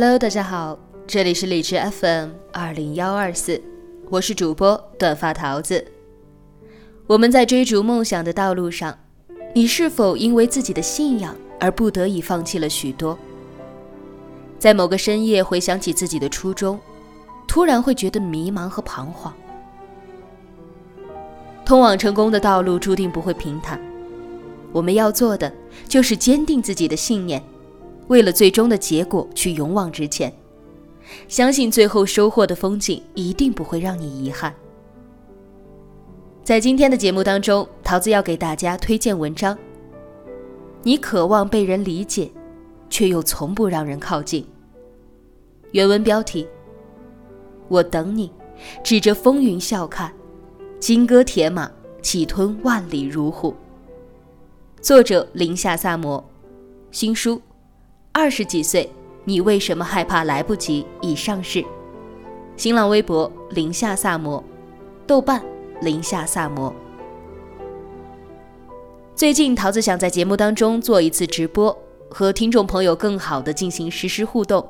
Hello，大家好，这里是荔枝 FM 二零幺二四，我是主播短发桃子。我们在追逐梦想的道路上，你是否因为自己的信仰而不得已放弃了许多？在某个深夜回想起自己的初衷，突然会觉得迷茫和彷徨。通往成功的道路注定不会平坦，我们要做的就是坚定自己的信念。为了最终的结果去勇往直前，相信最后收获的风景一定不会让你遗憾。在今天的节目当中，桃子要给大家推荐文章。你渴望被人理解，却又从不让人靠近。原文标题：我等你，指着风云笑看，金戈铁马，气吞万里如虎。作者：林夏萨摩，新书。二十几岁，你为什么害怕来不及？已上市。新浪微博：零下萨摩，豆瓣：零下萨摩。最近，桃子想在节目当中做一次直播，和听众朋友更好的进行实时互动。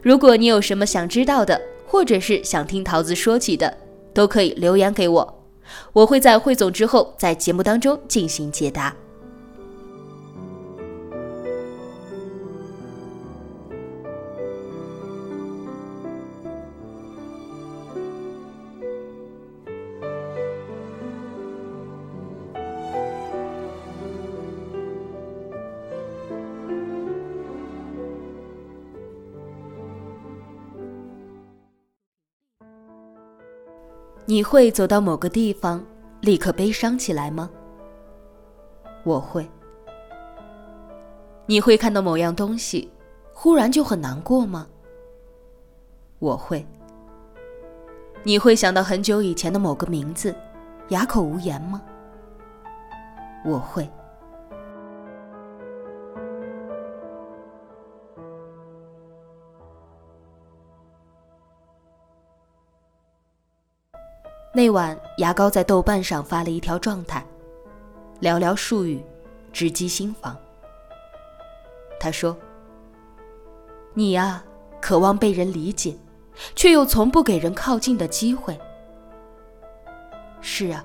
如果你有什么想知道的，或者是想听桃子说起的，都可以留言给我，我会在汇总之后在节目当中进行解答。你会走到某个地方，立刻悲伤起来吗？我会。你会看到某样东西，忽然就很难过吗？我会。你会想到很久以前的某个名字，哑口无言吗？我会。那晚，牙膏在豆瓣上发了一条状态，寥寥数语，直击心房。他说：“你呀，渴望被人理解，却又从不给人靠近的机会。是啊，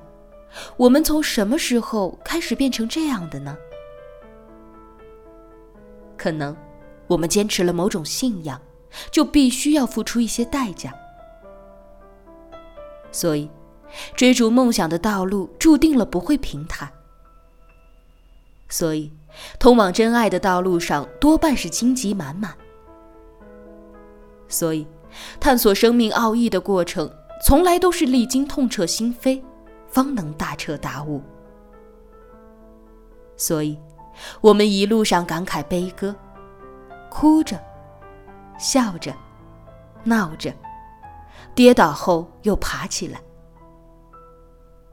我们从什么时候开始变成这样的呢？可能，我们坚持了某种信仰，就必须要付出一些代价。”所以，追逐梦想的道路注定了不会平坦。所以，通往真爱的道路上多半是荆棘满满。所以，探索生命奥义的过程从来都是历经痛彻心扉，方能大彻大悟。所以，我们一路上感慨悲歌，哭着，笑着，闹着。跌倒后又爬起来，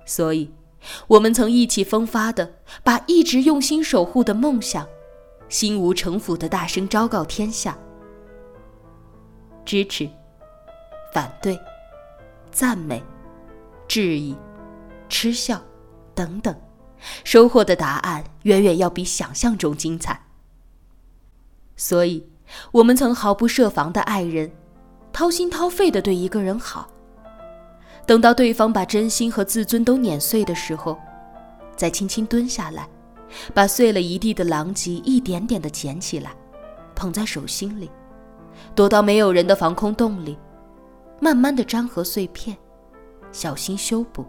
所以，我们曾意气风发的把一直用心守护的梦想，心无城府的大声昭告天下。支持、反对、赞美、质疑、嗤笑等等，收获的答案远远要比想象中精彩。所以，我们曾毫不设防的爱人。掏心掏肺的对一个人好，等到对方把真心和自尊都碾碎的时候，再轻轻蹲下来，把碎了一地的狼藉一点点的捡起来，捧在手心里，躲到没有人的防空洞里，慢慢的粘合碎片，小心修补。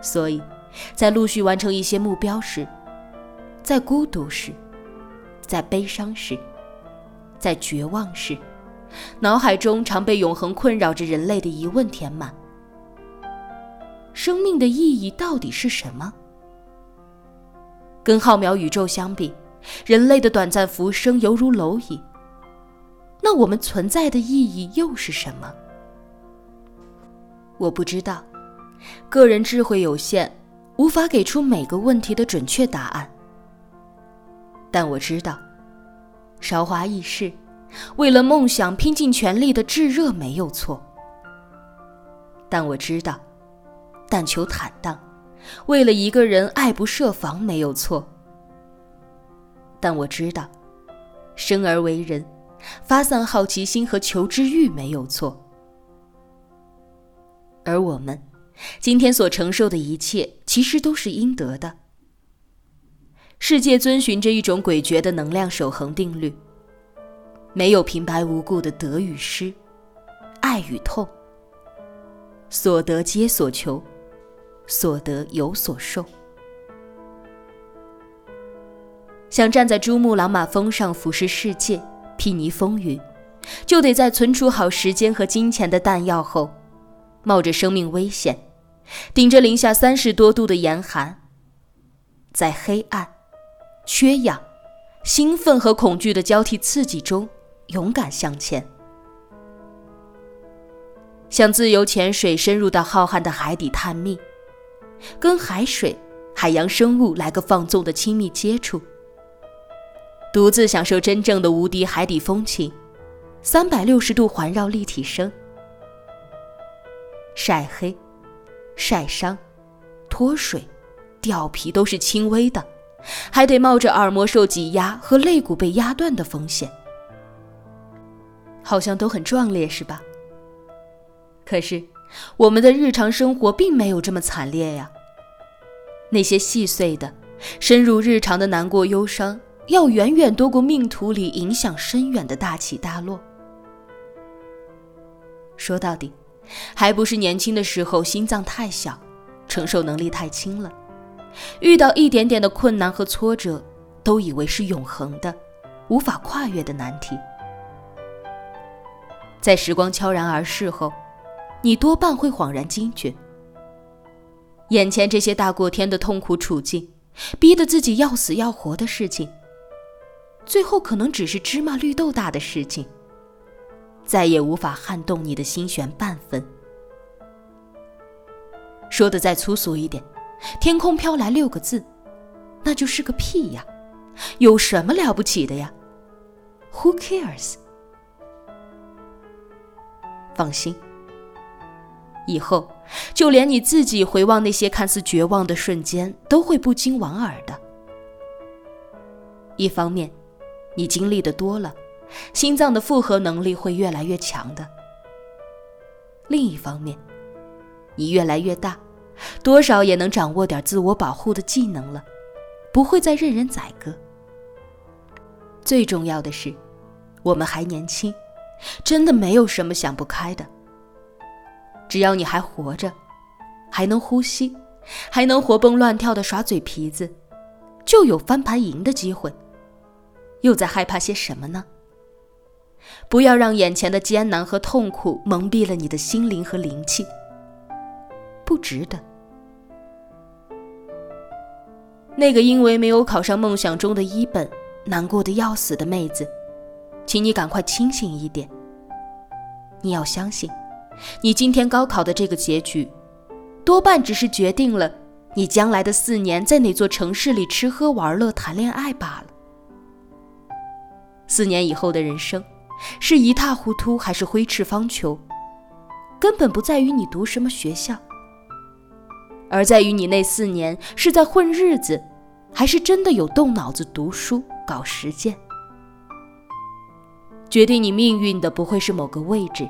所以，在陆续完成一些目标时，在孤独时，在悲伤时。在绝望时，脑海中常被永恒困扰着人类的疑问填满：生命的意义到底是什么？跟浩渺宇宙相比，人类的短暂浮生犹如蝼蚁。那我们存在的意义又是什么？我不知道，个人智慧有限，无法给出每个问题的准确答案。但我知道，韶华易逝，为了梦想拼尽全力的炙热没有错。但我知道，但求坦荡。为了一个人爱不设防没有错，但我知道，生而为人，发散好奇心和求知欲没有错。而我们今天所承受的一切，其实都是应得的。世界遵循着一种诡谲的能量守恒定律，没有平白无故的得与失，爱与痛，所得皆所求。所得有所受，想站在珠穆朗玛峰上俯视世界、睥睨风云，就得在存储好时间和金钱的弹药后，冒着生命危险，顶着零下三十多度的严寒，在黑暗、缺氧、兴奋和恐惧的交替刺激中，勇敢向前，像自由潜水深入到浩瀚的海底探秘。跟海水、海洋生物来个放纵的亲密接触，独自享受真正的无敌海底风情，三百六十度环绕立体声。晒黑、晒伤、脱水、掉皮都是轻微的，还得冒着耳膜受挤压和肋骨被压断的风险，好像都很壮烈，是吧？可是。我们的日常生活并没有这么惨烈呀。那些细碎的、深入日常的难过、忧伤，要远远多过命途里影响深远的大起大落。说到底，还不是年轻的时候心脏太小，承受能力太轻了，遇到一点点的困难和挫折，都以为是永恒的、无法跨越的难题。在时光悄然而逝后。你多半会恍然惊觉，眼前这些大过天的痛苦处境，逼得自己要死要活的事情，最后可能只是芝麻绿豆大的事情，再也无法撼动你的心弦半分。说的再粗俗一点，天空飘来六个字，那就是个屁呀！有什么了不起的呀？Who cares？放心。以后，就连你自己回望那些看似绝望的瞬间，都会不禁莞尔的。一方面，你经历的多了，心脏的负荷能力会越来越强的；另一方面，你越来越大，多少也能掌握点自我保护的技能了，不会再任人宰割。最重要的是，我们还年轻，真的没有什么想不开的。只要你还活着，还能呼吸，还能活蹦乱跳的耍嘴皮子，就有翻盘赢的机会。又在害怕些什么呢？不要让眼前的艰难和痛苦蒙蔽了你的心灵和灵气。不值得。那个因为没有考上梦想中的一本，难过的要死的妹子，请你赶快清醒一点。你要相信。你今天高考的这个结局，多半只是决定了你将来的四年在哪座城市里吃喝玩乐、谈恋爱罢了。四年以后的人生，是一塌糊涂还是挥斥方遒，根本不在于你读什么学校，而在于你那四年是在混日子，还是真的有动脑子读书、搞实践。决定你命运的不会是某个位置。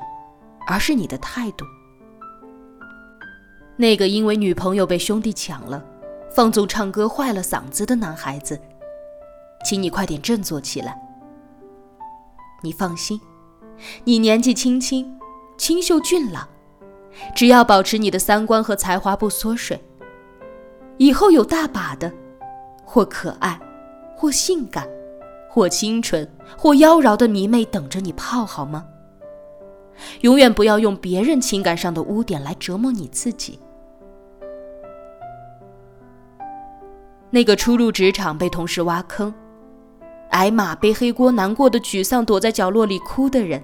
而是你的态度。那个因为女朋友被兄弟抢了，放纵唱歌坏了嗓子的男孩子，请你快点振作起来。你放心，你年纪轻轻，清秀俊朗，只要保持你的三观和才华不缩水，以后有大把的，或可爱，或性感，或清纯，或妖娆的迷妹等着你泡，好吗？永远不要用别人情感上的污点来折磨你自己。那个初入职场被同事挖坑、挨骂、背黑锅、难过的沮丧、躲在角落里哭的人，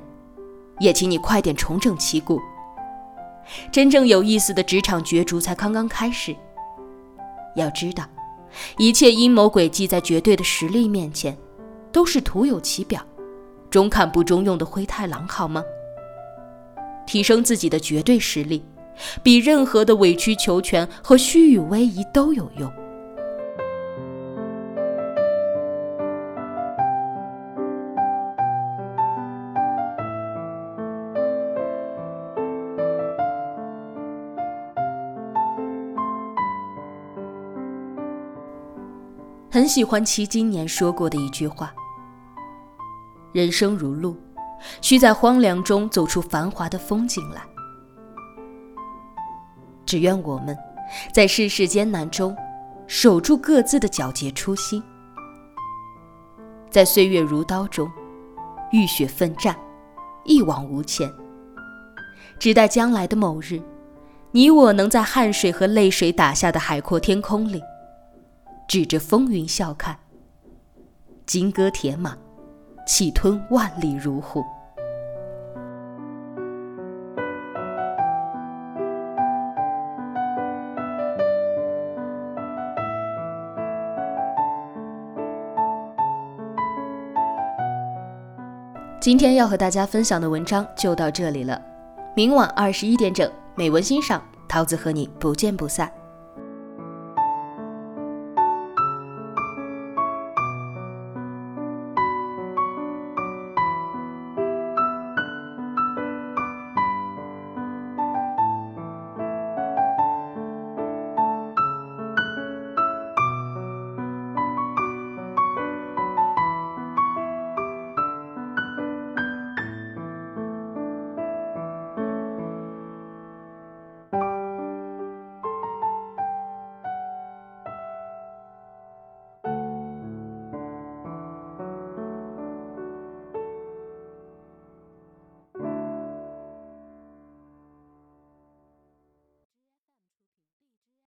也请你快点重整旗鼓。真正有意思的职场角逐才刚刚开始。要知道，一切阴谋诡计在绝对的实力面前，都是徒有其表、中看不中用的灰太狼，好吗？提升自己的绝对实力，比任何的委曲求全和虚与委蛇都有用。很喜欢齐今年说过的一句话：“人生如路，需在荒凉中走出繁华的风景来。”只愿我们，在世事艰难中，守住各自的皎洁初心，在岁月如刀中，浴血奋战，一往无前。只待将来的某日，你我能在汗水和泪水打下的海阔天空里。指着风云笑看，金戈铁马，气吞万里如虎。今天要和大家分享的文章就到这里了，明晚二十一点整，美文欣赏，桃子和你不见不散。